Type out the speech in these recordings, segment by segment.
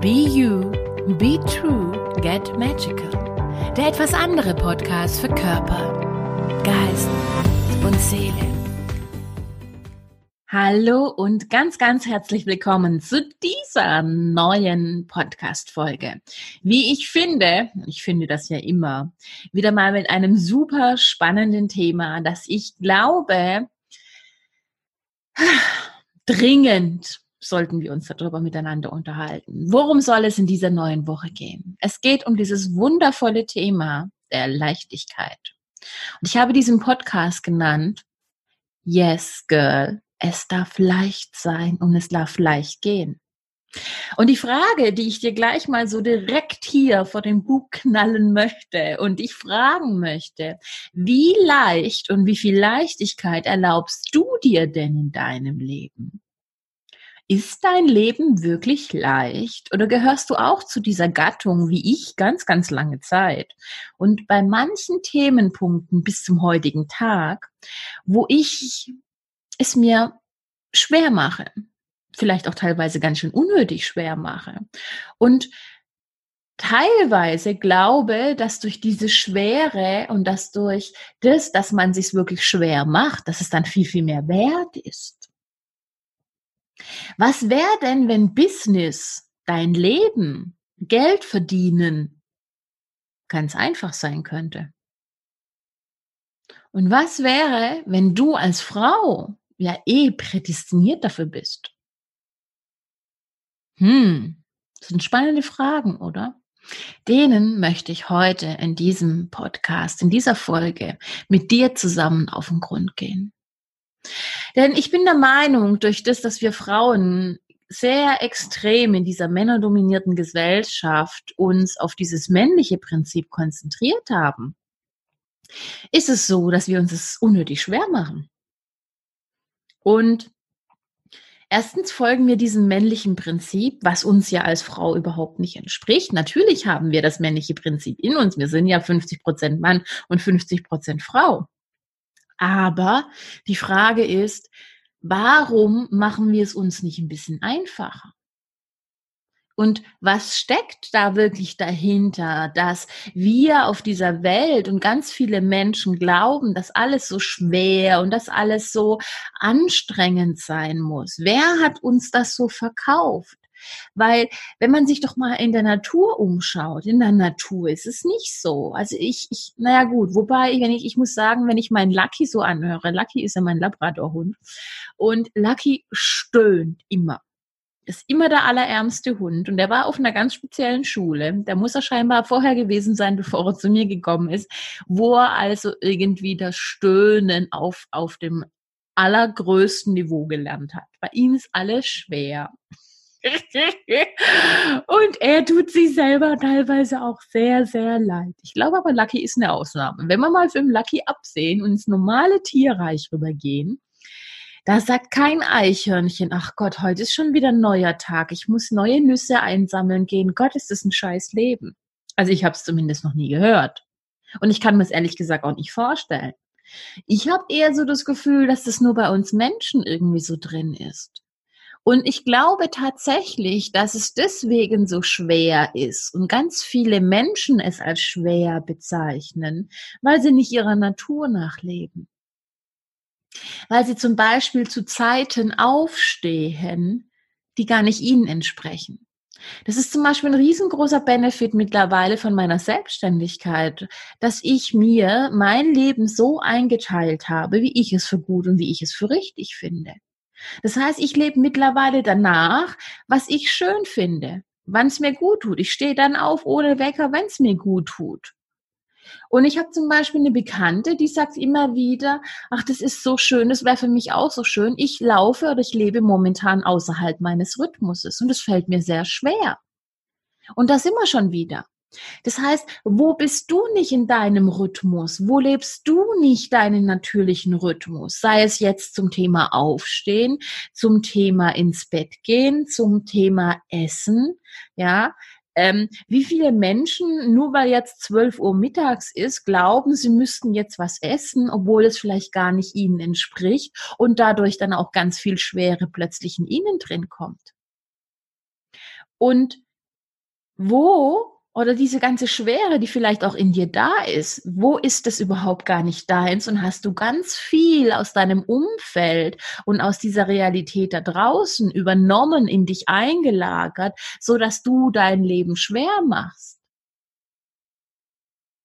Be You, Be True, Get Magical. Der etwas andere Podcast für Körper, Geist und Seele. Hallo und ganz, ganz herzlich willkommen zu dieser neuen Podcast-Folge. Wie ich finde, ich finde das ja immer, wieder mal mit einem super spannenden Thema, das ich glaube, dringend sollten wir uns darüber miteinander unterhalten. Worum soll es in dieser neuen Woche gehen? Es geht um dieses wundervolle Thema der Leichtigkeit. Und ich habe diesen Podcast genannt, Yes, Girl, es darf leicht sein und es darf leicht gehen. Und die Frage, die ich dir gleich mal so direkt hier vor den Bug knallen möchte und dich fragen möchte, wie leicht und wie viel Leichtigkeit erlaubst du dir denn in deinem Leben? Ist dein Leben wirklich leicht oder gehörst du auch zu dieser Gattung wie ich ganz, ganz lange Zeit? Und bei manchen Themenpunkten bis zum heutigen Tag, wo ich es mir schwer mache, vielleicht auch teilweise ganz schön unnötig schwer mache und teilweise glaube, dass durch diese Schwere und dass durch das, dass man sich wirklich schwer macht, dass es dann viel, viel mehr wert ist. Was wäre denn, wenn Business, dein Leben, Geld verdienen ganz einfach sein könnte? Und was wäre, wenn du als Frau ja eh prädestiniert dafür bist? Hm, das sind spannende Fragen, oder? Denen möchte ich heute in diesem Podcast, in dieser Folge mit dir zusammen auf den Grund gehen. Denn ich bin der Meinung, durch das, dass wir Frauen sehr extrem in dieser männerdominierten Gesellschaft uns auf dieses männliche Prinzip konzentriert haben, ist es so, dass wir uns es unnötig schwer machen. Und erstens folgen wir diesem männlichen Prinzip, was uns ja als Frau überhaupt nicht entspricht. Natürlich haben wir das männliche Prinzip in uns. Wir sind ja 50 Prozent Mann und 50 Prozent Frau. Aber die Frage ist, warum machen wir es uns nicht ein bisschen einfacher? Und was steckt da wirklich dahinter, dass wir auf dieser Welt und ganz viele Menschen glauben, dass alles so schwer und dass alles so anstrengend sein muss? Wer hat uns das so verkauft? Weil wenn man sich doch mal in der Natur umschaut, in der Natur ist es nicht so. Also ich, ich naja gut, wobei, wenn ich, ich muss sagen, wenn ich meinen Lucky so anhöre, Lucky ist ja mein Labradorhund und Lucky stöhnt immer ist immer der allerärmste Hund und der war auf einer ganz speziellen Schule. Da muss er scheinbar vorher gewesen sein, bevor er zu mir gekommen ist, wo er also irgendwie das Stöhnen auf, auf dem allergrößten Niveau gelernt hat. Bei ihm ist alles schwer. Und er tut sich selber teilweise auch sehr, sehr leid. Ich glaube aber, Lucky ist eine Ausnahme. Wenn wir mal den Lucky absehen und ins normale Tierreich rübergehen, da sagt kein Eichhörnchen, ach Gott, heute ist schon wieder ein neuer Tag. Ich muss neue Nüsse einsammeln gehen. Gott, ist das ein scheiß Leben. Also ich habe es zumindest noch nie gehört. Und ich kann mir es ehrlich gesagt auch nicht vorstellen. Ich habe eher so das Gefühl, dass das nur bei uns Menschen irgendwie so drin ist. Und ich glaube tatsächlich, dass es deswegen so schwer ist und ganz viele Menschen es als schwer bezeichnen, weil sie nicht ihrer Natur nachleben. Weil sie zum Beispiel zu Zeiten aufstehen, die gar nicht ihnen entsprechen. Das ist zum Beispiel ein riesengroßer Benefit mittlerweile von meiner Selbstständigkeit, dass ich mir mein Leben so eingeteilt habe, wie ich es für gut und wie ich es für richtig finde. Das heißt, ich lebe mittlerweile danach, was ich schön finde, wann es mir gut tut. Ich stehe dann auf ohne Wecker, wenn es mir gut tut. Und ich habe zum Beispiel eine Bekannte, die sagt immer wieder, ach, das ist so schön, das wäre für mich auch so schön. Ich laufe oder ich lebe momentan außerhalb meines Rhythmuses und es fällt mir sehr schwer. Und da sind wir schon wieder. Das heißt, wo bist du nicht in deinem Rhythmus? Wo lebst du nicht deinen natürlichen Rhythmus? Sei es jetzt zum Thema Aufstehen, zum Thema ins Bett gehen, zum Thema Essen, ja. Ähm, wie viele Menschen, nur weil jetzt 12 Uhr mittags ist, glauben, sie müssten jetzt was essen, obwohl es vielleicht gar nicht ihnen entspricht und dadurch dann auch ganz viel Schwere plötzlich in ihnen drin kommt. Und wo oder diese ganze Schwere, die vielleicht auch in dir da ist, wo ist das überhaupt gar nicht deins und hast du ganz viel aus deinem Umfeld und aus dieser Realität da draußen übernommen, in dich eingelagert, so dass du dein Leben schwer machst?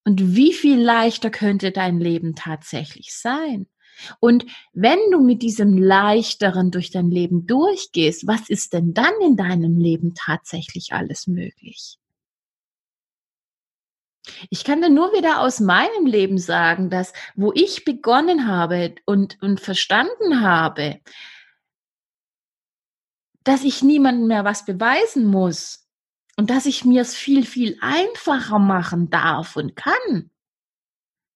Und wie viel leichter könnte dein Leben tatsächlich sein? Und wenn du mit diesem Leichteren durch dein Leben durchgehst, was ist denn dann in deinem Leben tatsächlich alles möglich? Ich kann dir nur wieder aus meinem Leben sagen, dass wo ich begonnen habe und, und verstanden habe, dass ich niemandem mehr was beweisen muss und dass ich mir es viel, viel einfacher machen darf und kann,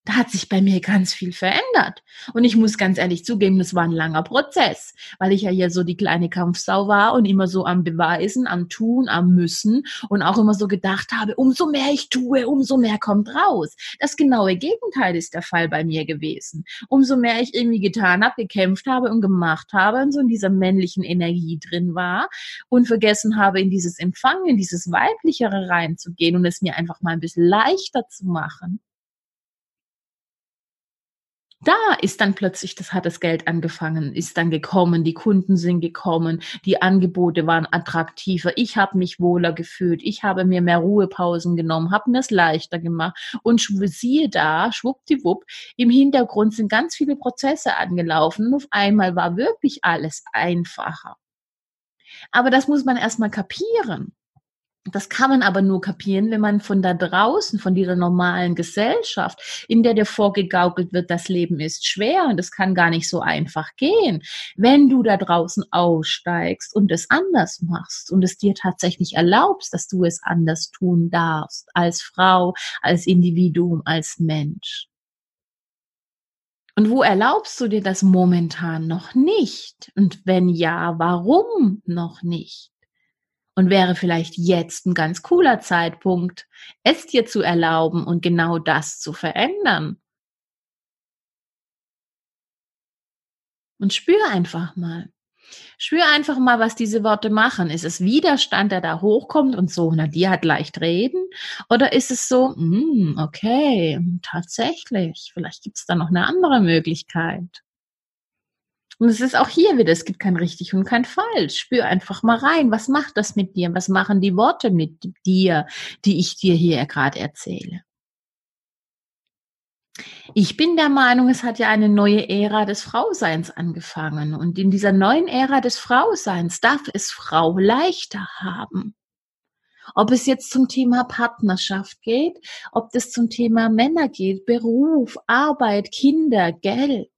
da hat sich bei mir ganz viel verändert. Und ich muss ganz ehrlich zugeben, das war ein langer Prozess, weil ich ja hier so die kleine Kampfsau war und immer so am Beweisen, am Tun, am Müssen und auch immer so gedacht habe, umso mehr ich tue, umso mehr kommt raus. Das genaue Gegenteil ist der Fall bei mir gewesen. Umso mehr ich irgendwie getan habe, gekämpft habe und gemacht habe und so in dieser männlichen Energie drin war und vergessen habe, in dieses Empfangen, in dieses Weiblichere reinzugehen und es mir einfach mal ein bisschen leichter zu machen da ist dann plötzlich, das hat das Geld angefangen, ist dann gekommen, die Kunden sind gekommen, die Angebote waren attraktiver, ich habe mich wohler gefühlt, ich habe mir mehr Ruhepausen genommen, habe mir es leichter gemacht und siehe da, schwuppdiwupp, im Hintergrund sind ganz viele Prozesse angelaufen und auf einmal war wirklich alles einfacher. Aber das muss man erstmal kapieren. Das kann man aber nur kapieren, wenn man von da draußen, von dieser normalen Gesellschaft, in der dir vorgegaukelt wird, das Leben ist schwer und es kann gar nicht so einfach gehen. Wenn du da draußen aussteigst und es anders machst und es dir tatsächlich erlaubst, dass du es anders tun darfst, als Frau, als Individuum, als Mensch. Und wo erlaubst du dir das momentan noch nicht? Und wenn ja, warum noch nicht? Und wäre vielleicht jetzt ein ganz cooler Zeitpunkt, es dir zu erlauben und genau das zu verändern. Und spür einfach mal. Spür einfach mal, was diese Worte machen. Ist es Widerstand, der da hochkommt und so, na, die hat leicht reden? Oder ist es so, mm, okay, tatsächlich, vielleicht gibt es da noch eine andere Möglichkeit. Und es ist auch hier wieder, es gibt kein richtig und kein falsch. Spür einfach mal rein, was macht das mit dir? Was machen die Worte mit dir, die ich dir hier gerade erzähle? Ich bin der Meinung, es hat ja eine neue Ära des Frauseins angefangen. Und in dieser neuen Ära des Frauseins darf es Frau leichter haben. Ob es jetzt zum Thema Partnerschaft geht, ob es zum Thema Männer geht, Beruf, Arbeit, Kinder, Geld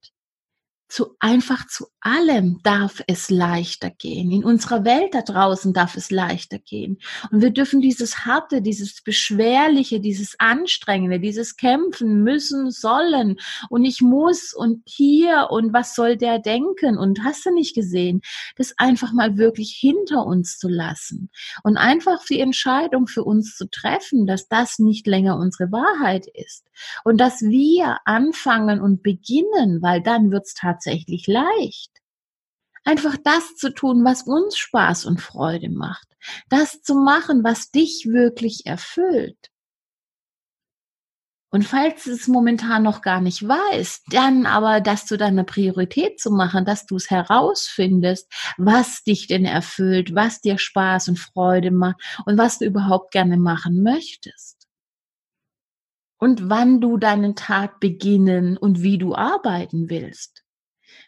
zu einfach zu allem darf es leichter gehen. In unserer Welt da draußen darf es leichter gehen. Und wir dürfen dieses harte, dieses beschwerliche, dieses anstrengende, dieses kämpfen müssen, sollen. Und ich muss und hier und was soll der denken? Und hast du nicht gesehen, das einfach mal wirklich hinter uns zu lassen. Und einfach die Entscheidung für uns zu treffen, dass das nicht länger unsere Wahrheit ist. Und dass wir anfangen und beginnen, weil dann wird's tatsächlich tatsächlich leicht. Einfach das zu tun, was uns Spaß und Freude macht. Das zu machen, was dich wirklich erfüllt. Und falls du es momentan noch gar nicht weißt, dann aber das zu deiner Priorität zu machen, dass du es herausfindest, was dich denn erfüllt, was dir Spaß und Freude macht und was du überhaupt gerne machen möchtest. Und wann du deinen Tag beginnen und wie du arbeiten willst.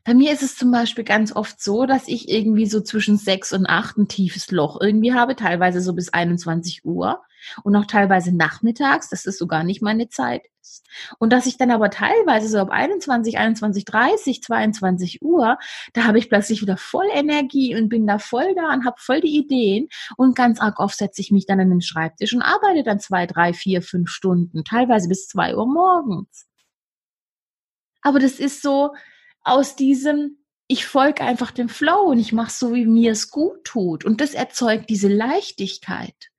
Bei mir ist es zum Beispiel ganz oft so, dass ich irgendwie so zwischen sechs und acht ein tiefes Loch irgendwie habe, teilweise so bis 21 Uhr und auch teilweise nachmittags, dass es sogar nicht meine Zeit ist. Und dass ich dann aber teilweise so ab 21, 21, 30, 22 Uhr, da habe ich plötzlich wieder voll Energie und bin da voll da und habe voll die Ideen und ganz arg oft setze ich mich dann an den Schreibtisch und arbeite dann zwei, drei, vier, fünf Stunden, teilweise bis zwei Uhr morgens. Aber das ist so, aus diesem, ich folge einfach dem Flow und ich mache so, wie mir es gut tut. Und das erzeugt diese Leichtigkeit.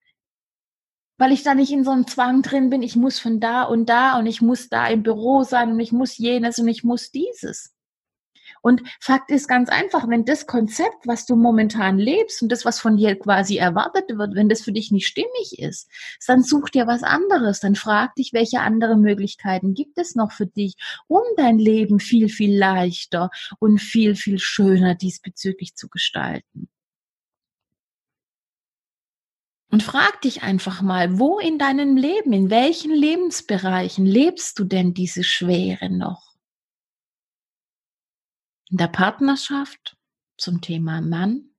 Weil ich da nicht in so einem Zwang drin bin, ich muss von da und da und ich muss da im Büro sein und ich muss jenes und ich muss dieses. Und Fakt ist ganz einfach, wenn das Konzept, was du momentan lebst und das, was von dir quasi erwartet wird, wenn das für dich nicht stimmig ist, dann such dir was anderes. Dann frag dich, welche andere Möglichkeiten gibt es noch für dich, um dein Leben viel, viel leichter und viel, viel schöner diesbezüglich zu gestalten. Und frag dich einfach mal, wo in deinem Leben, in welchen Lebensbereichen lebst du denn diese Schwere noch? In der Partnerschaft zum Thema Mann,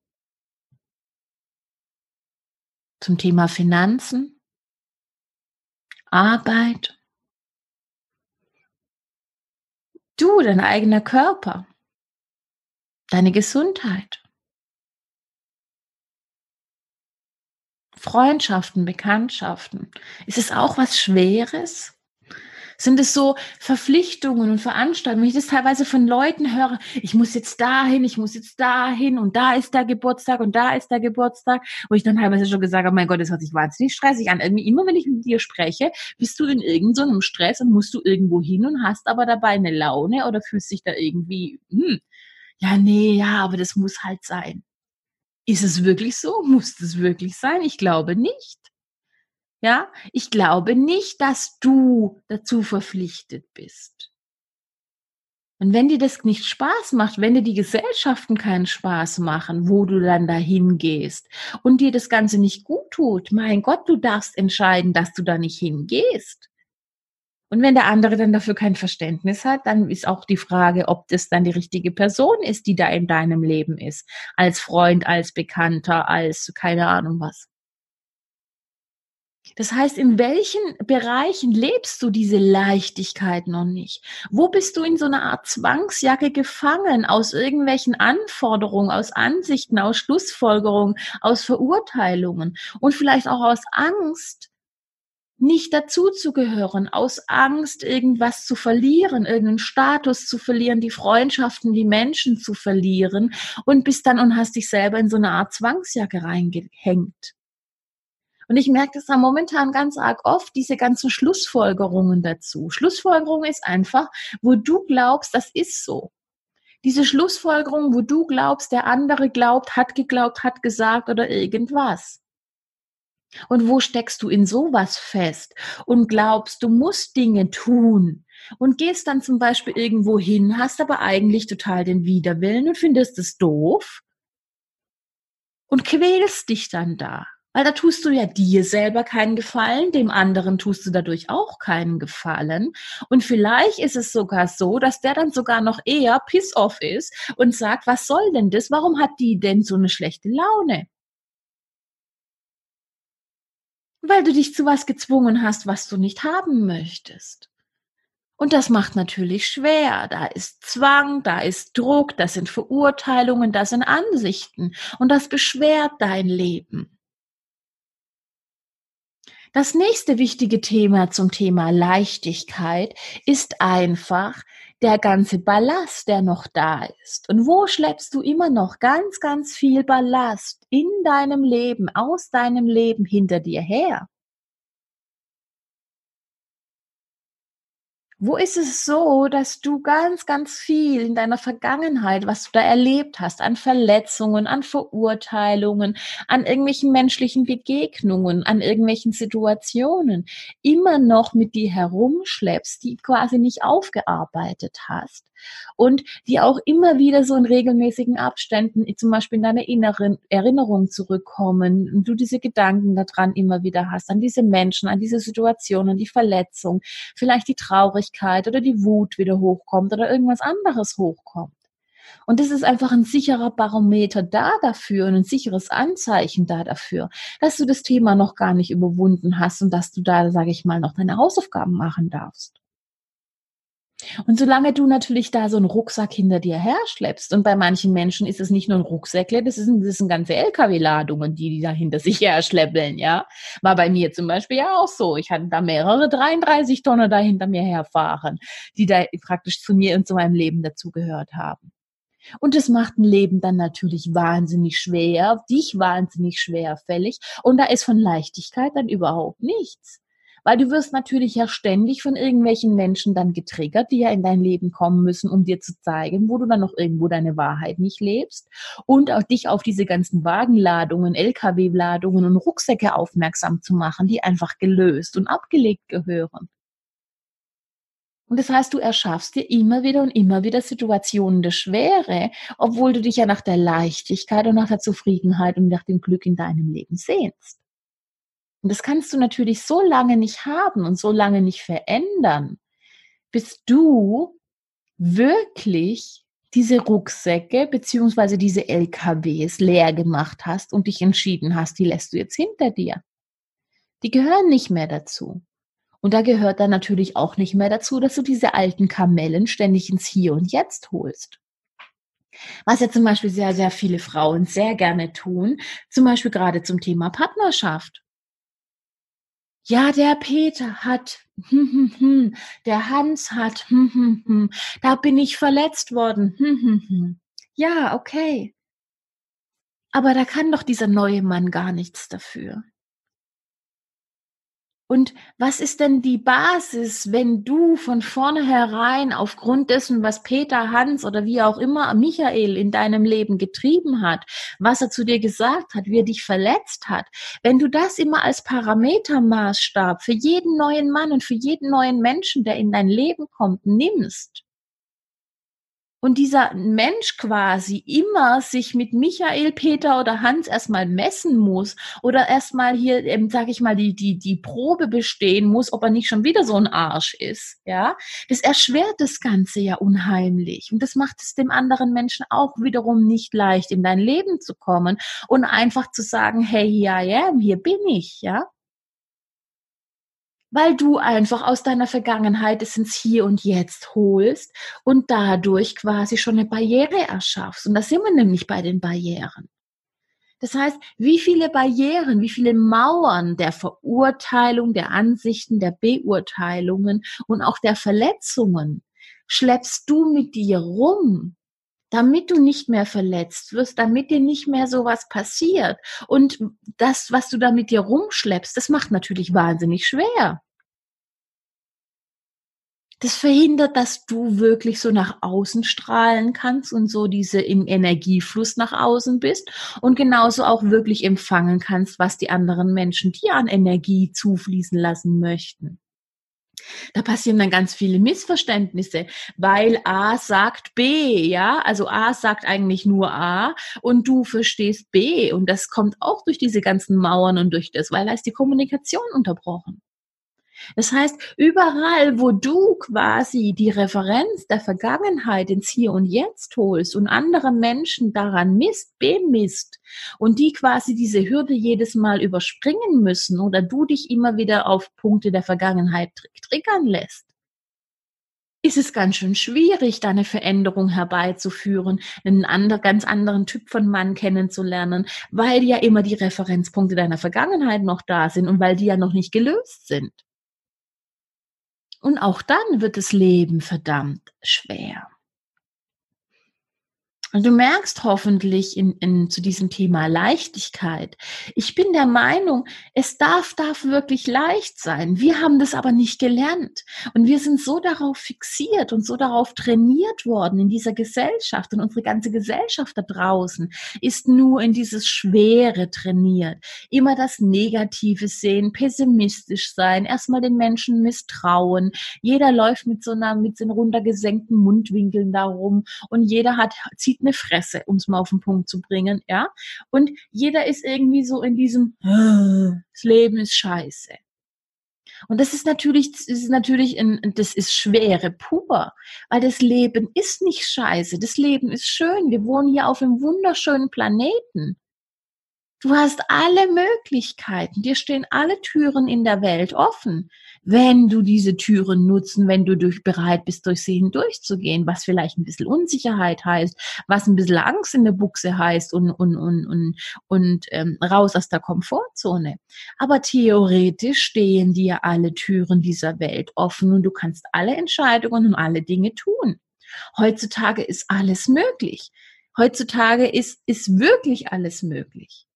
zum Thema Finanzen, Arbeit, du, dein eigener Körper, deine Gesundheit, Freundschaften, Bekanntschaften. Ist es auch was Schweres? Sind es so Verpflichtungen und Veranstaltungen? Wenn ich das teilweise von Leuten höre, ich muss jetzt dahin, ich muss jetzt dahin und da ist der Geburtstag und da ist der Geburtstag, wo ich dann teilweise schon gesagt habe, mein Gott, das hört sich wahnsinnig stressig an. Irgendwie immer, wenn ich mit dir spreche, bist du in irgendeinem so Stress und musst du irgendwo hin und hast aber dabei eine Laune oder fühlst dich da irgendwie, hm, ja, nee, ja, aber das muss halt sein. Ist es wirklich so? Muss es wirklich sein? Ich glaube nicht. Ja, ich glaube nicht, dass du dazu verpflichtet bist. Und wenn dir das nicht Spaß macht, wenn dir die Gesellschaften keinen Spaß machen, wo du dann dahin gehst und dir das Ganze nicht gut tut, mein Gott, du darfst entscheiden, dass du da nicht hingehst. Und wenn der andere dann dafür kein Verständnis hat, dann ist auch die Frage, ob das dann die richtige Person ist, die da in deinem Leben ist. Als Freund, als Bekannter, als keine Ahnung was. Das heißt, in welchen Bereichen lebst du diese Leichtigkeit noch nicht? Wo bist du in so einer Art Zwangsjacke gefangen aus irgendwelchen Anforderungen, aus Ansichten, aus Schlussfolgerungen, aus Verurteilungen und vielleicht auch aus Angst, nicht dazuzugehören, aus Angst, irgendwas zu verlieren, irgendeinen Status zu verlieren, die Freundschaften, die Menschen zu verlieren und bist dann und hast dich selber in so eine Art Zwangsjacke reingehängt. Und ich merke das da momentan ganz arg oft, diese ganzen Schlussfolgerungen dazu. Schlussfolgerung ist einfach, wo du glaubst, das ist so. Diese Schlussfolgerung, wo du glaubst, der andere glaubt, hat geglaubt, hat gesagt oder irgendwas. Und wo steckst du in sowas fest und glaubst, du musst Dinge tun und gehst dann zum Beispiel irgendwo hin, hast aber eigentlich total den Widerwillen und findest es doof und quälst dich dann da. Weil da tust du ja dir selber keinen Gefallen, dem anderen tust du dadurch auch keinen Gefallen. Und vielleicht ist es sogar so, dass der dann sogar noch eher piss-off ist und sagt, was soll denn das? Warum hat die denn so eine schlechte Laune? Weil du dich zu was gezwungen hast, was du nicht haben möchtest. Und das macht natürlich schwer. Da ist Zwang, da ist Druck, das sind Verurteilungen, das sind Ansichten. Und das beschwert dein Leben. Das nächste wichtige Thema zum Thema Leichtigkeit ist einfach der ganze Ballast, der noch da ist. Und wo schleppst du immer noch ganz, ganz viel Ballast in deinem Leben, aus deinem Leben hinter dir her? Wo ist es so, dass du ganz, ganz viel in deiner Vergangenheit, was du da erlebt hast, an Verletzungen, an Verurteilungen, an irgendwelchen menschlichen Begegnungen, an irgendwelchen Situationen, immer noch mit dir herumschleppst, die quasi nicht aufgearbeitet hast? Und die auch immer wieder so in regelmäßigen Abständen zum Beispiel in deine inneren Erinnerung zurückkommen und du diese Gedanken daran immer wieder hast, an diese Menschen, an diese Situationen, die Verletzung, vielleicht die Traurigkeit oder die Wut wieder hochkommt oder irgendwas anderes hochkommt. Und das ist einfach ein sicherer Barometer da dafür und ein sicheres Anzeichen da dafür, dass du das Thema noch gar nicht überwunden hast und dass du da, sage ich mal, noch deine Hausaufgaben machen darfst. Und solange du natürlich da so einen Rucksack hinter dir herschleppst, und bei manchen Menschen ist es nicht nur ein Rucksäckle, das sind, das sind ganze LKW-Ladungen, die die da hinter sich herschleppeln, ja. War bei mir zum Beispiel ja auch so. Ich hatte da mehrere 33 Tonnen da hinter mir herfahren, die da praktisch zu mir und zu meinem Leben dazugehört haben. Und das macht ein Leben dann natürlich wahnsinnig schwer, dich wahnsinnig schwerfällig. Und da ist von Leichtigkeit dann überhaupt nichts Weil du wirst natürlich ja ständig von irgendwelchen Menschen dann getriggert, die ja in dein Leben kommen müssen, um dir zu zeigen, wo du dann noch irgendwo deine Wahrheit nicht lebst und auch dich auf diese ganzen Wagenladungen, LKW-Ladungen und Rucksäcke aufmerksam zu machen, die einfach gelöst und abgelegt gehören. Und das heißt, du erschaffst dir immer wieder und immer wieder Situationen der Schwere, obwohl du dich ja nach der Leichtigkeit und nach der Zufriedenheit und nach dem Glück in deinem Leben sehnst. Und das kannst du natürlich so lange nicht haben und so lange nicht verändern, bis du wirklich diese Rucksäcke beziehungsweise diese LKWs leer gemacht hast und dich entschieden hast, die lässt du jetzt hinter dir. Die gehören nicht mehr dazu. Und da gehört dann natürlich auch nicht mehr dazu, dass du diese alten Kamellen ständig ins Hier und Jetzt holst. Was ja zum Beispiel sehr, sehr viele Frauen sehr gerne tun, zum Beispiel gerade zum Thema Partnerschaft. Ja, der Peter hat, hm, hm, hm, der Hans hat, hm, hm, hm, da bin ich verletzt worden. Hm, hm, hm. Ja, okay. Aber da kann doch dieser neue Mann gar nichts dafür. Und was ist denn die Basis, wenn du von vornherein aufgrund dessen, was Peter, Hans oder wie auch immer Michael in deinem Leben getrieben hat, was er zu dir gesagt hat, wie er dich verletzt hat, wenn du das immer als Parametermaßstab für jeden neuen Mann und für jeden neuen Menschen, der in dein Leben kommt, nimmst, und dieser Mensch quasi immer sich mit Michael, Peter oder Hans erstmal messen muss oder erstmal hier, ähm, sag ich mal, die, die, die Probe bestehen muss, ob er nicht schon wieder so ein Arsch ist, ja, das erschwert das Ganze ja unheimlich. Und das macht es dem anderen Menschen auch wiederum nicht leicht, in dein Leben zu kommen und einfach zu sagen, hey, here I am, hier bin ich, ja weil du einfach aus deiner Vergangenheit es ins Hier und Jetzt holst und dadurch quasi schon eine Barriere erschaffst. Und da sind wir nämlich bei den Barrieren. Das heißt, wie viele Barrieren, wie viele Mauern der Verurteilung, der Ansichten, der Beurteilungen und auch der Verletzungen schleppst du mit dir rum, damit du nicht mehr verletzt wirst, damit dir nicht mehr sowas passiert. Und das, was du da mit dir rumschleppst, das macht natürlich wahnsinnig schwer. Das verhindert, dass du wirklich so nach außen strahlen kannst und so diese im Energiefluss nach außen bist und genauso auch wirklich empfangen kannst, was die anderen Menschen dir an Energie zufließen lassen möchten. Da passieren dann ganz viele Missverständnisse, weil A sagt B, ja, also A sagt eigentlich nur A und du verstehst B und das kommt auch durch diese ganzen Mauern und durch das, weil da ist die Kommunikation unterbrochen. Das heißt, überall, wo du quasi die Referenz der Vergangenheit ins Hier und Jetzt holst und andere Menschen daran misst, bemisst und die quasi diese Hürde jedes Mal überspringen müssen oder du dich immer wieder auf Punkte der Vergangenheit triggern lässt, ist es ganz schön schwierig, da eine Veränderung herbeizuführen, einen anderen, ganz anderen Typ von Mann kennenzulernen, weil ja immer die Referenzpunkte deiner Vergangenheit noch da sind und weil die ja noch nicht gelöst sind. Und auch dann wird das Leben verdammt schwer. Und du merkst hoffentlich in, in, zu diesem Thema Leichtigkeit. Ich bin der Meinung, es darf, darf wirklich leicht sein. Wir haben das aber nicht gelernt. Und wir sind so darauf fixiert und so darauf trainiert worden in dieser Gesellschaft. Und unsere ganze Gesellschaft da draußen ist nur in dieses Schwere trainiert. Immer das Negative sehen, pessimistisch sein, erstmal den Menschen misstrauen. Jeder läuft mit so einer, mit so runtergesenkten Mundwinkeln darum und jeder hat, zieht eine Fresse, um es mal auf den Punkt zu bringen, ja. Und jeder ist irgendwie so in diesem, das Leben ist scheiße. Und das ist natürlich, das ist natürlich, ein, das ist Schwere pur, weil das Leben ist nicht scheiße. Das Leben ist schön. Wir wohnen hier auf einem wunderschönen Planeten. Du hast alle Möglichkeiten. Dir stehen alle Türen in der Welt offen wenn du diese Türen nutzen, wenn du durch, bereit bist, durch sie hindurchzugehen, was vielleicht ein bisschen Unsicherheit heißt, was ein bisschen Angst in der Buchse heißt und, und, und, und, und ähm, raus aus der Komfortzone. Aber theoretisch stehen dir alle Türen dieser Welt offen und du kannst alle Entscheidungen und alle Dinge tun. Heutzutage ist alles möglich. Heutzutage ist, ist wirklich alles möglich.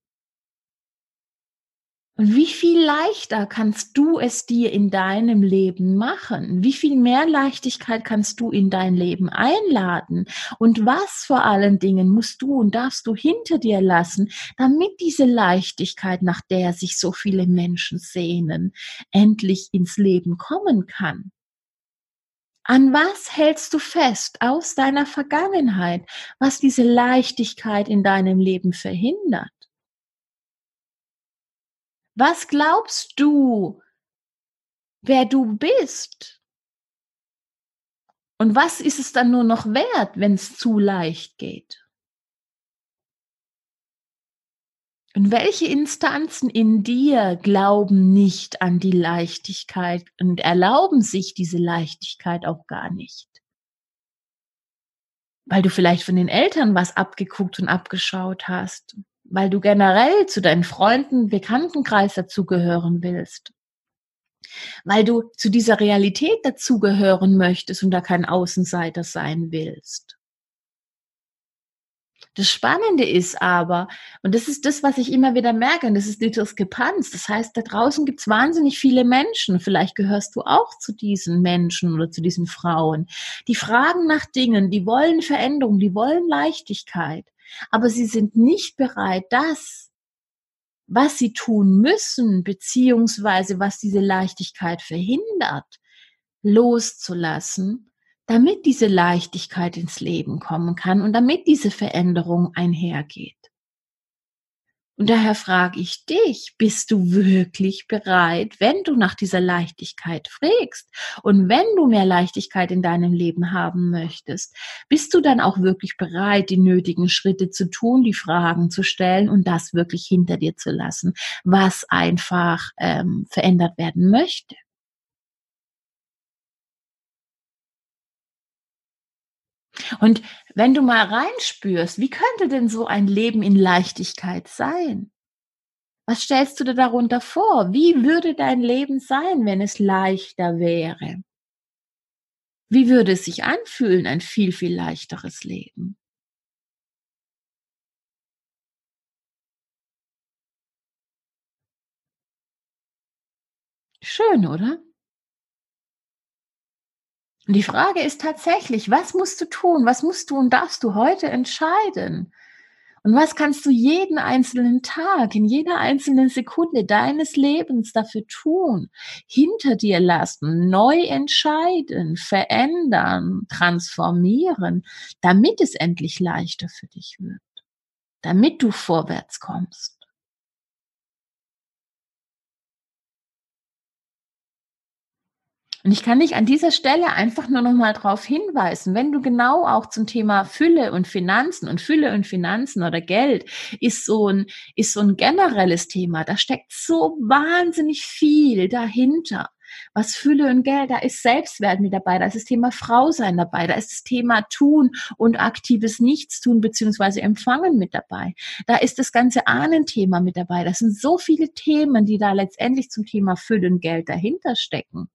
Und wie viel leichter kannst du es dir in deinem Leben machen? Wie viel mehr Leichtigkeit kannst du in dein Leben einladen? Und was vor allen Dingen musst du und darfst du hinter dir lassen, damit diese Leichtigkeit, nach der sich so viele Menschen sehnen, endlich ins Leben kommen kann? An was hältst du fest aus deiner Vergangenheit, was diese Leichtigkeit in deinem Leben verhindert? Was glaubst du, wer du bist? Und was ist es dann nur noch wert, wenn es zu leicht geht? Und welche Instanzen in dir glauben nicht an die Leichtigkeit und erlauben sich diese Leichtigkeit auch gar nicht? Weil du vielleicht von den Eltern was abgeguckt und abgeschaut hast, weil du generell zu deinen Freunden, Bekanntenkreis dazugehören willst, weil du zu dieser Realität dazugehören möchtest und da kein Außenseiter sein willst. Das Spannende ist aber, und das ist das, was ich immer wieder merke, und das ist die Diskrepanz. Das heißt, da draußen gibt es wahnsinnig viele Menschen, vielleicht gehörst du auch zu diesen Menschen oder zu diesen Frauen, die fragen nach Dingen, die wollen Veränderung, die wollen Leichtigkeit aber sie sind nicht bereit, das, was sie tun müssen, beziehungsweise was diese Leichtigkeit verhindert, loszulassen, damit diese Leichtigkeit ins Leben kommen kann und damit diese Veränderung einhergeht. Und daher frage ich dich, bist du wirklich bereit, wenn du nach dieser Leichtigkeit frägst und wenn du mehr Leichtigkeit in deinem Leben haben möchtest, bist du dann auch wirklich bereit, die nötigen Schritte zu tun, die Fragen zu stellen und das wirklich hinter dir zu lassen, was einfach ähm, verändert werden möchte? Und wenn du mal reinspürst, wie könnte denn so ein Leben in Leichtigkeit sein? Was stellst du dir darunter vor? Wie würde dein Leben sein, wenn es leichter wäre? Wie würde es sich anfühlen, ein viel, viel leichteres Leben? Schön, oder? Und die Frage ist tatsächlich, was musst du tun? Was musst du und darfst du heute entscheiden? Und was kannst du jeden einzelnen Tag, in jeder einzelnen Sekunde deines Lebens dafür tun? Hinter dir lassen, neu entscheiden, verändern, transformieren, damit es endlich leichter für dich wird, damit du vorwärts kommst. Und ich kann dich an dieser Stelle einfach nur noch mal darauf hinweisen, wenn du genau auch zum Thema Fülle und Finanzen und Fülle und Finanzen oder Geld ist so ein, ist so ein generelles Thema. Da steckt so wahnsinnig viel dahinter. Was Fülle und Geld, da ist Selbstwert mit dabei, da ist das Thema Frau sein dabei, da ist das Thema Tun und aktives Nichtstun beziehungsweise Empfangen mit dabei. Da ist das ganze Ahnenthema mit dabei. Das sind so viele Themen, die da letztendlich zum Thema Fülle und Geld dahinter stecken.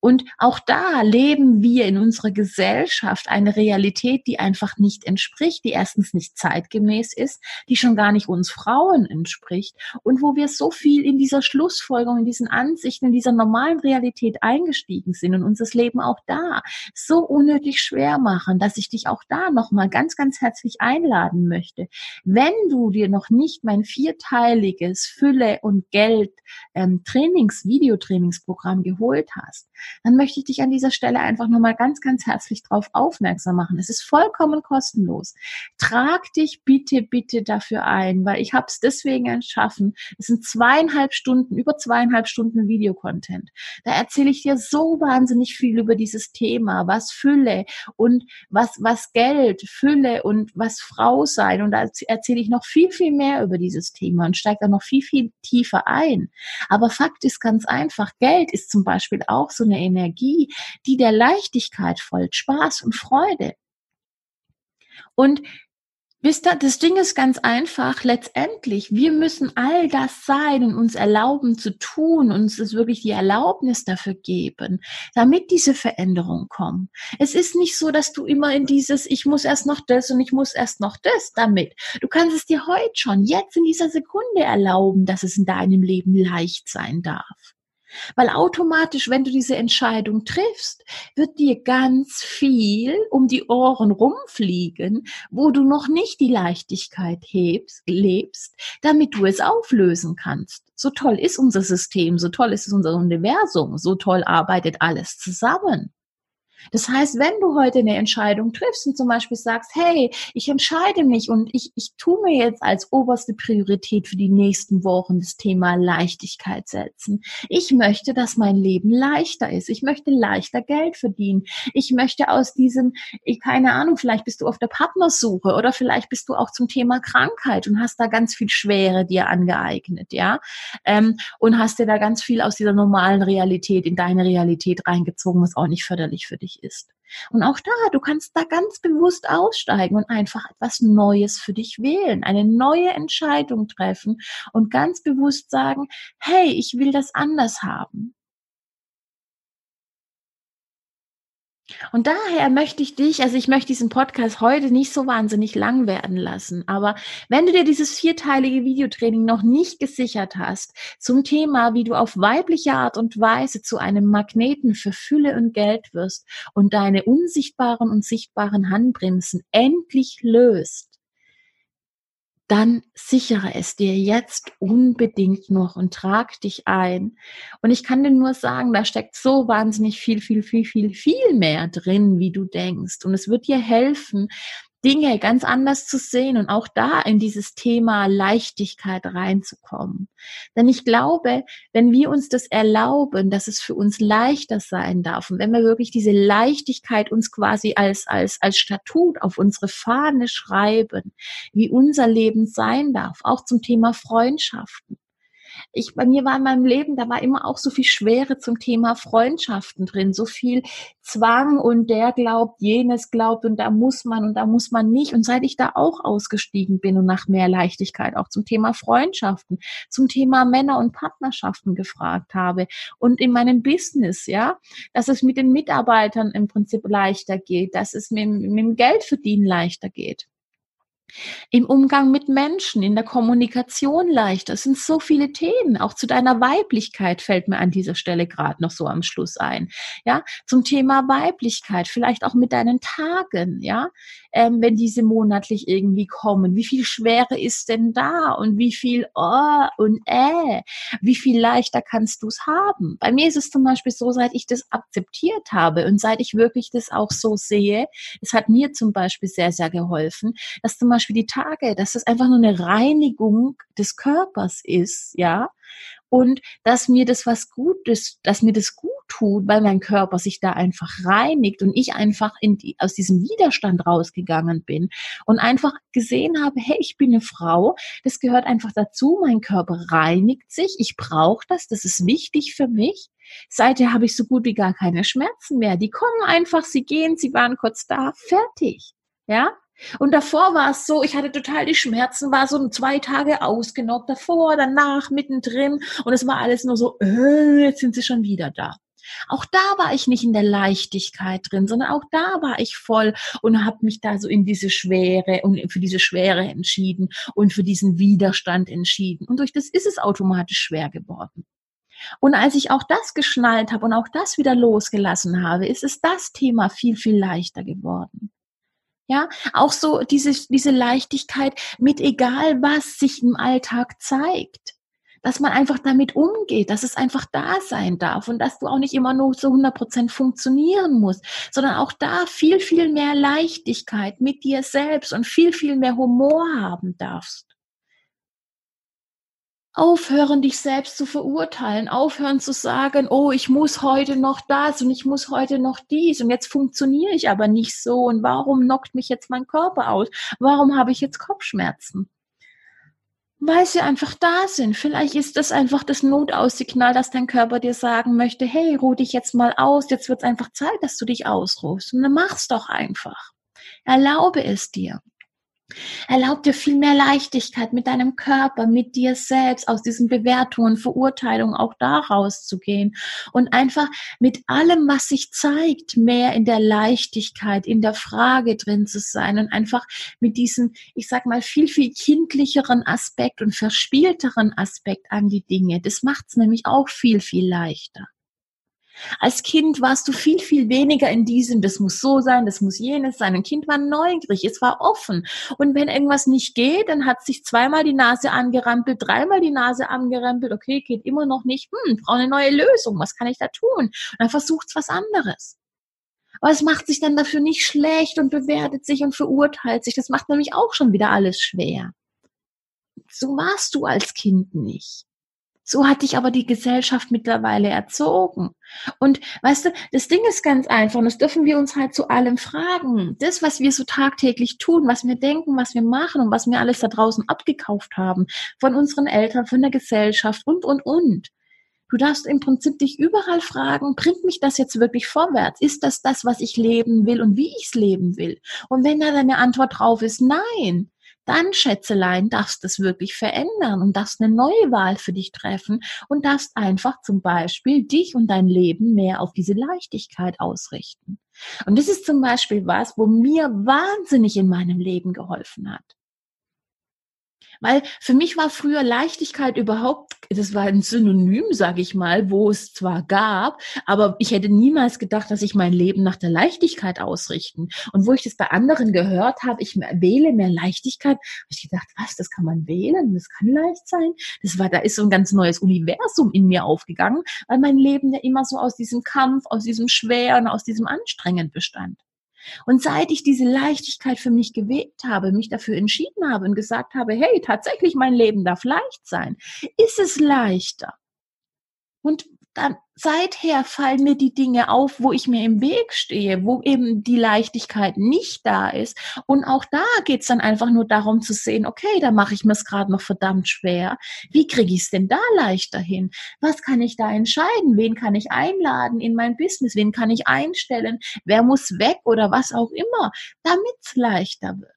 Und auch da leben wir in unserer Gesellschaft eine Realität, die einfach nicht entspricht, die erstens nicht zeitgemäß ist, die schon gar nicht uns Frauen entspricht und wo wir so viel in dieser Schlussfolgerung, in diesen Ansichten, in dieser normalen Realität eingestiegen sind und uns das Leben auch da so unnötig schwer machen, dass ich dich auch da nochmal ganz, ganz herzlich einladen möchte. Wenn du dir noch nicht mein vierteiliges Fülle und Geld ähm, Trainings, Videotrainingsprogramm geholt hast, dann möchte ich dich an dieser Stelle einfach nochmal ganz, ganz herzlich darauf aufmerksam machen. Es ist vollkommen kostenlos. Trag dich bitte, bitte dafür ein, weil ich habe es deswegen entschaffen. Es sind zweieinhalb Stunden, über zweieinhalb Stunden Videocontent. Da erzähle ich dir so wahnsinnig viel über dieses Thema, was Fülle und was, was Geld, Fülle und was Frau sein. Und da erzähle ich noch viel, viel mehr über dieses Thema und steige da noch viel, viel tiefer ein. Aber Fakt ist ganz einfach, Geld ist zum Beispiel auch so eine Energie, die der Leichtigkeit folgt, Spaß und Freude. Und Wisst ihr, das Ding ist ganz einfach. Letztendlich, wir müssen all das sein und uns erlauben zu tun, uns es wirklich die Erlaubnis dafür geben, damit diese Veränderungen kommen. Es ist nicht so, dass du immer in dieses, ich muss erst noch das und ich muss erst noch das damit. Du kannst es dir heute schon, jetzt in dieser Sekunde erlauben, dass es in deinem Leben leicht sein darf. Weil automatisch, wenn du diese Entscheidung triffst, wird dir ganz viel um die Ohren rumfliegen, wo du noch nicht die Leichtigkeit hebst, lebst, damit du es auflösen kannst. So toll ist unser System, so toll ist unser Universum, so toll arbeitet alles zusammen. Das heißt, wenn du heute eine Entscheidung triffst und zum Beispiel sagst, hey, ich entscheide mich und ich, ich tue mir jetzt als oberste Priorität für die nächsten Wochen das Thema Leichtigkeit setzen. Ich möchte, dass mein Leben leichter ist. Ich möchte leichter Geld verdienen. Ich möchte aus diesem, keine Ahnung, vielleicht bist du auf der Partnersuche oder vielleicht bist du auch zum Thema Krankheit und hast da ganz viel Schwere dir angeeignet, ja, ähm, und hast dir da ganz viel aus dieser normalen Realität in deine Realität reingezogen, was auch nicht förderlich für dich dich ist. Und auch da, du kannst da ganz bewusst aussteigen und einfach etwas Neues für dich wählen, eine neue Entscheidung treffen und ganz bewusst sagen, hey, ich will das anders haben. Und daher möchte ich dich, also ich möchte diesen Podcast heute nicht so wahnsinnig lang werden lassen, aber wenn du dir dieses vierteilige Videotraining noch nicht gesichert hast zum Thema, wie du auf weibliche Art und Weise zu einem Magneten für Fülle und Geld wirst und deine unsichtbaren und sichtbaren Handbremsen endlich löst, dann sichere es dir jetzt unbedingt noch und trag dich ein. Und ich kann dir nur sagen, da steckt so wahnsinnig viel, viel, viel, viel, viel mehr drin, wie du denkst. Und es wird dir helfen, Dinge ganz anders zu sehen und auch da in dieses Thema Leichtigkeit reinzukommen. Denn ich glaube, wenn wir uns das erlauben, dass es für uns leichter sein darf und wenn wir wirklich diese Leichtigkeit uns quasi als, als, als Statut auf unsere Fahne schreiben, wie unser Leben sein darf, auch zum Thema Freundschaften, ich, bei mir war in meinem Leben, da war immer auch so viel Schwere zum Thema Freundschaften drin, so viel Zwang und der glaubt, jenes glaubt und da muss man und da muss man nicht. Und seit ich da auch ausgestiegen bin und nach mehr Leichtigkeit auch zum Thema Freundschaften, zum Thema Männer und Partnerschaften gefragt habe und in meinem Business, ja, dass es mit den Mitarbeitern im Prinzip leichter geht, dass es mit, mit dem Geldverdienen leichter geht im Umgang mit Menschen, in der Kommunikation leichter. Es sind so viele Themen. Auch zu deiner Weiblichkeit fällt mir an dieser Stelle gerade noch so am Schluss ein. Ja, zum Thema Weiblichkeit, vielleicht auch mit deinen Tagen. Ja, ähm, wenn diese monatlich irgendwie kommen. Wie viel Schwere ist denn da und wie viel oh und äh, wie viel leichter kannst du es haben? Bei mir ist es zum Beispiel so, seit ich das akzeptiert habe und seit ich wirklich das auch so sehe, es hat mir zum Beispiel sehr, sehr geholfen, dass zum Beispiel die Tage, dass das einfach nur eine Reinigung des Körpers ist, ja, und dass mir das was Gutes, dass mir das gut tut, weil mein Körper sich da einfach reinigt und ich einfach in die, aus diesem Widerstand rausgegangen bin und einfach gesehen habe, hey, ich bin eine Frau, das gehört einfach dazu, mein Körper reinigt sich, ich brauche das, das ist wichtig für mich. Seither habe ich so gut wie gar keine Schmerzen mehr. Die kommen einfach, sie gehen, sie waren kurz da, fertig. Ja, und davor war es so, ich hatte total die Schmerzen, war so zwei Tage ausgenockt, davor, danach, mittendrin und es war alles nur so, äh, jetzt sind sie schon wieder da. Auch da war ich nicht in der Leichtigkeit drin, sondern auch da war ich voll und habe mich da so in diese Schwere und für diese Schwere entschieden und für diesen Widerstand entschieden. Und durch das ist es automatisch schwer geworden. Und als ich auch das geschnallt habe und auch das wieder losgelassen habe, ist es das Thema viel, viel leichter geworden. Ja, auch so diese, diese Leichtigkeit mit egal was sich im Alltag zeigt. Dass man einfach damit umgeht, dass es einfach da sein darf und dass du auch nicht immer nur so 100 Prozent funktionieren musst, sondern auch da viel, viel mehr Leichtigkeit mit dir selbst und viel, viel mehr Humor haben darfst aufhören, dich selbst zu verurteilen, aufhören zu sagen, oh, ich muss heute noch das und ich muss heute noch dies und jetzt funktioniere ich aber nicht so und warum knockt mich jetzt mein Körper aus? Warum habe ich jetzt Kopfschmerzen? Weil sie einfach da sind. Vielleicht ist das einfach das Notaussignal, dass dein Körper dir sagen möchte, hey, ruh dich jetzt mal aus, jetzt wird es einfach Zeit, dass du dich ausruhst. Und dann mach's doch einfach. Erlaube es dir. Erlaub dir viel mehr Leichtigkeit mit deinem Körper, mit dir selbst, aus diesen Bewertungen, Verurteilungen auch da rauszugehen und einfach mit allem, was sich zeigt, mehr in der Leichtigkeit, in der Frage drin zu sein und einfach mit diesem, ich sag mal, viel, viel kindlicheren Aspekt und verspielteren Aspekt an die Dinge. Das macht es nämlich auch viel, viel leichter. Als Kind warst du viel, viel weniger in diesem, das muss so sein, das muss jenes sein. Ein Kind war neugierig, es war offen. Und wenn irgendwas nicht geht, dann hat sich zweimal die Nase angerampelt, dreimal die Nase angerempelt, okay, geht immer noch nicht, hm, brauche eine neue Lösung, was kann ich da tun? Und dann versucht es was anderes. Aber es macht sich dann dafür nicht schlecht und bewertet sich und verurteilt sich. Das macht nämlich auch schon wieder alles schwer. So warst du als Kind nicht. So hat dich aber die Gesellschaft mittlerweile erzogen. Und weißt du, das Ding ist ganz einfach und das dürfen wir uns halt zu allem fragen. Das, was wir so tagtäglich tun, was wir denken, was wir machen und was wir alles da draußen abgekauft haben, von unseren Eltern, von der Gesellschaft und, und, und. Du darfst im Prinzip dich überall fragen, bringt mich das jetzt wirklich vorwärts? Ist das das, was ich leben will und wie ich es leben will? Und wenn da deine Antwort drauf ist, nein, dann, Schätzelein, darfst du es wirklich verändern und darfst eine neue Wahl für dich treffen und darfst einfach zum Beispiel dich und dein Leben mehr auf diese Leichtigkeit ausrichten. Und das ist zum Beispiel was, wo mir wahnsinnig in meinem Leben geholfen hat. Weil für mich war früher Leichtigkeit überhaupt, das war ein Synonym, sage ich mal, wo es zwar gab, aber ich hätte niemals gedacht, dass ich mein Leben nach der Leichtigkeit ausrichten. Und wo ich das bei anderen gehört habe, ich wähle mehr Leichtigkeit, habe ich gedacht, was, das kann man wählen, das kann leicht sein. Das war, da ist so ein ganz neues Universum in mir aufgegangen, weil mein Leben ja immer so aus diesem Kampf, aus diesem Schweren, aus diesem Anstrengend bestand. Und seit ich diese Leichtigkeit für mich gewählt habe, mich dafür entschieden habe und gesagt habe, hey, tatsächlich mein Leben darf leicht sein, ist es leichter. Und dann seither fallen mir die Dinge auf, wo ich mir im Weg stehe, wo eben die Leichtigkeit nicht da ist. Und auch da geht's dann einfach nur darum zu sehen, okay, da mache ich mir es gerade noch verdammt schwer. Wie kriege ich es denn da leichter hin? Was kann ich da entscheiden? Wen kann ich einladen in mein Business? Wen kann ich einstellen? Wer muss weg oder was auch immer, damit es leichter wird.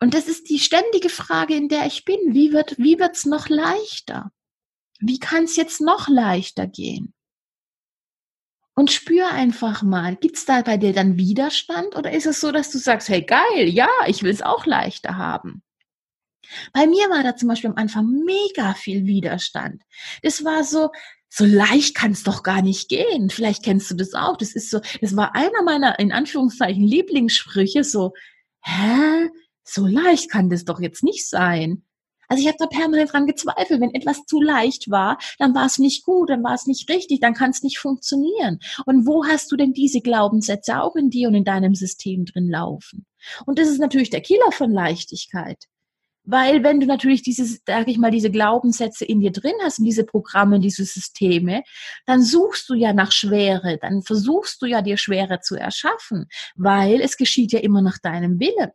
Und das ist die ständige Frage, in der ich bin. Wie wird, wie wird's noch leichter? Wie kann es jetzt noch leichter gehen? Und spür einfach mal, gibt's da bei dir dann Widerstand oder ist es so, dass du sagst, hey geil, ja, ich will es auch leichter haben? Bei mir war da zum Beispiel am Anfang mega viel Widerstand. Das war so, so leicht kann es doch gar nicht gehen. Vielleicht kennst du das auch. Das ist so, das war einer meiner in Anführungszeichen Lieblingssprüche. So, hä, so leicht kann das doch jetzt nicht sein. Also ich habe da permanent dran gezweifelt. Wenn etwas zu leicht war, dann war es nicht gut, dann war es nicht richtig, dann kann es nicht funktionieren. Und wo hast du denn diese Glaubenssätze auch in dir und in deinem System drin laufen? Und das ist natürlich der Killer von Leichtigkeit. Weil wenn du natürlich dieses, sag ich mal, diese Glaubenssätze in dir drin hast, und diese Programme, diese Systeme, dann suchst du ja nach Schwere, dann versuchst du ja dir Schwere zu erschaffen, weil es geschieht ja immer nach deinem Willen.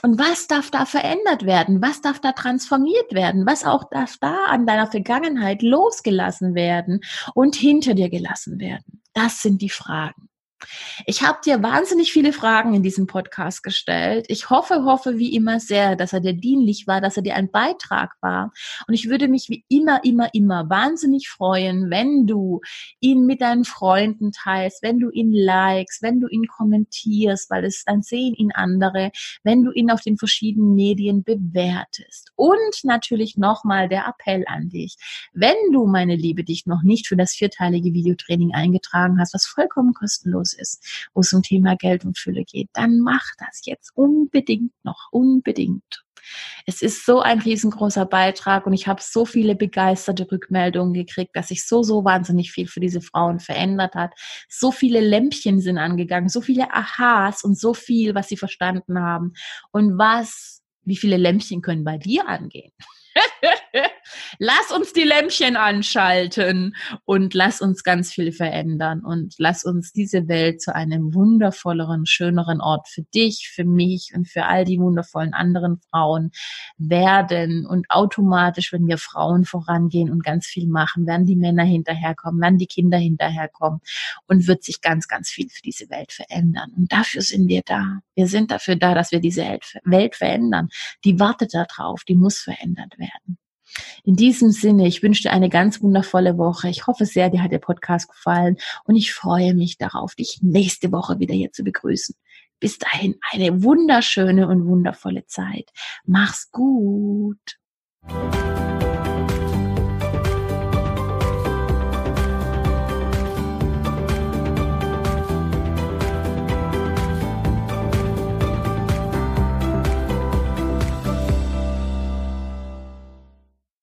Und was darf da verändert werden? Was darf da transformiert werden? Was auch darf da an deiner Vergangenheit losgelassen werden und hinter dir gelassen werden? Das sind die Fragen. Ich habe dir wahnsinnig viele Fragen in diesem Podcast gestellt. Ich hoffe, hoffe wie immer sehr, dass er dir dienlich war, dass er dir ein Beitrag war. Und ich würde mich wie immer, immer, immer wahnsinnig freuen, wenn du ihn mit deinen Freunden teilst, wenn du ihn likest, wenn du ihn kommentierst, weil es dann sehen ihn andere, wenn du ihn auf den verschiedenen Medien bewertest. Und natürlich nochmal der Appell an dich. Wenn du, meine Liebe, dich noch nicht für das vierteilige Videotraining eingetragen hast, was vollkommen kostenlos ist, wo es um Thema Geld und Fülle geht, dann mach das jetzt unbedingt noch, unbedingt. Es ist so ein riesengroßer Beitrag und ich habe so viele begeisterte Rückmeldungen gekriegt, dass sich so, so wahnsinnig viel für diese Frauen verändert hat. So viele Lämpchen sind angegangen, so viele Aha's und so viel, was sie verstanden haben. Und was, wie viele Lämpchen können bei dir angehen? lass uns die Lämpchen anschalten und lass uns ganz viel verändern und lass uns diese Welt zu einem wundervolleren, schöneren Ort für dich, für mich und für all die wundervollen anderen Frauen werden. Und automatisch, wenn wir Frauen vorangehen und ganz viel machen, werden die Männer hinterherkommen, werden die Kinder hinterherkommen und wird sich ganz, ganz viel für diese Welt verändern. Und dafür sind wir da. Wir sind dafür da, dass wir diese Welt verändern. Die wartet darauf, die muss verändert werden. In diesem Sinne, ich wünsche dir eine ganz wundervolle Woche. Ich hoffe sehr, dir hat der Podcast gefallen und ich freue mich darauf, dich nächste Woche wieder hier zu begrüßen. Bis dahin eine wunderschöne und wundervolle Zeit. Mach's gut.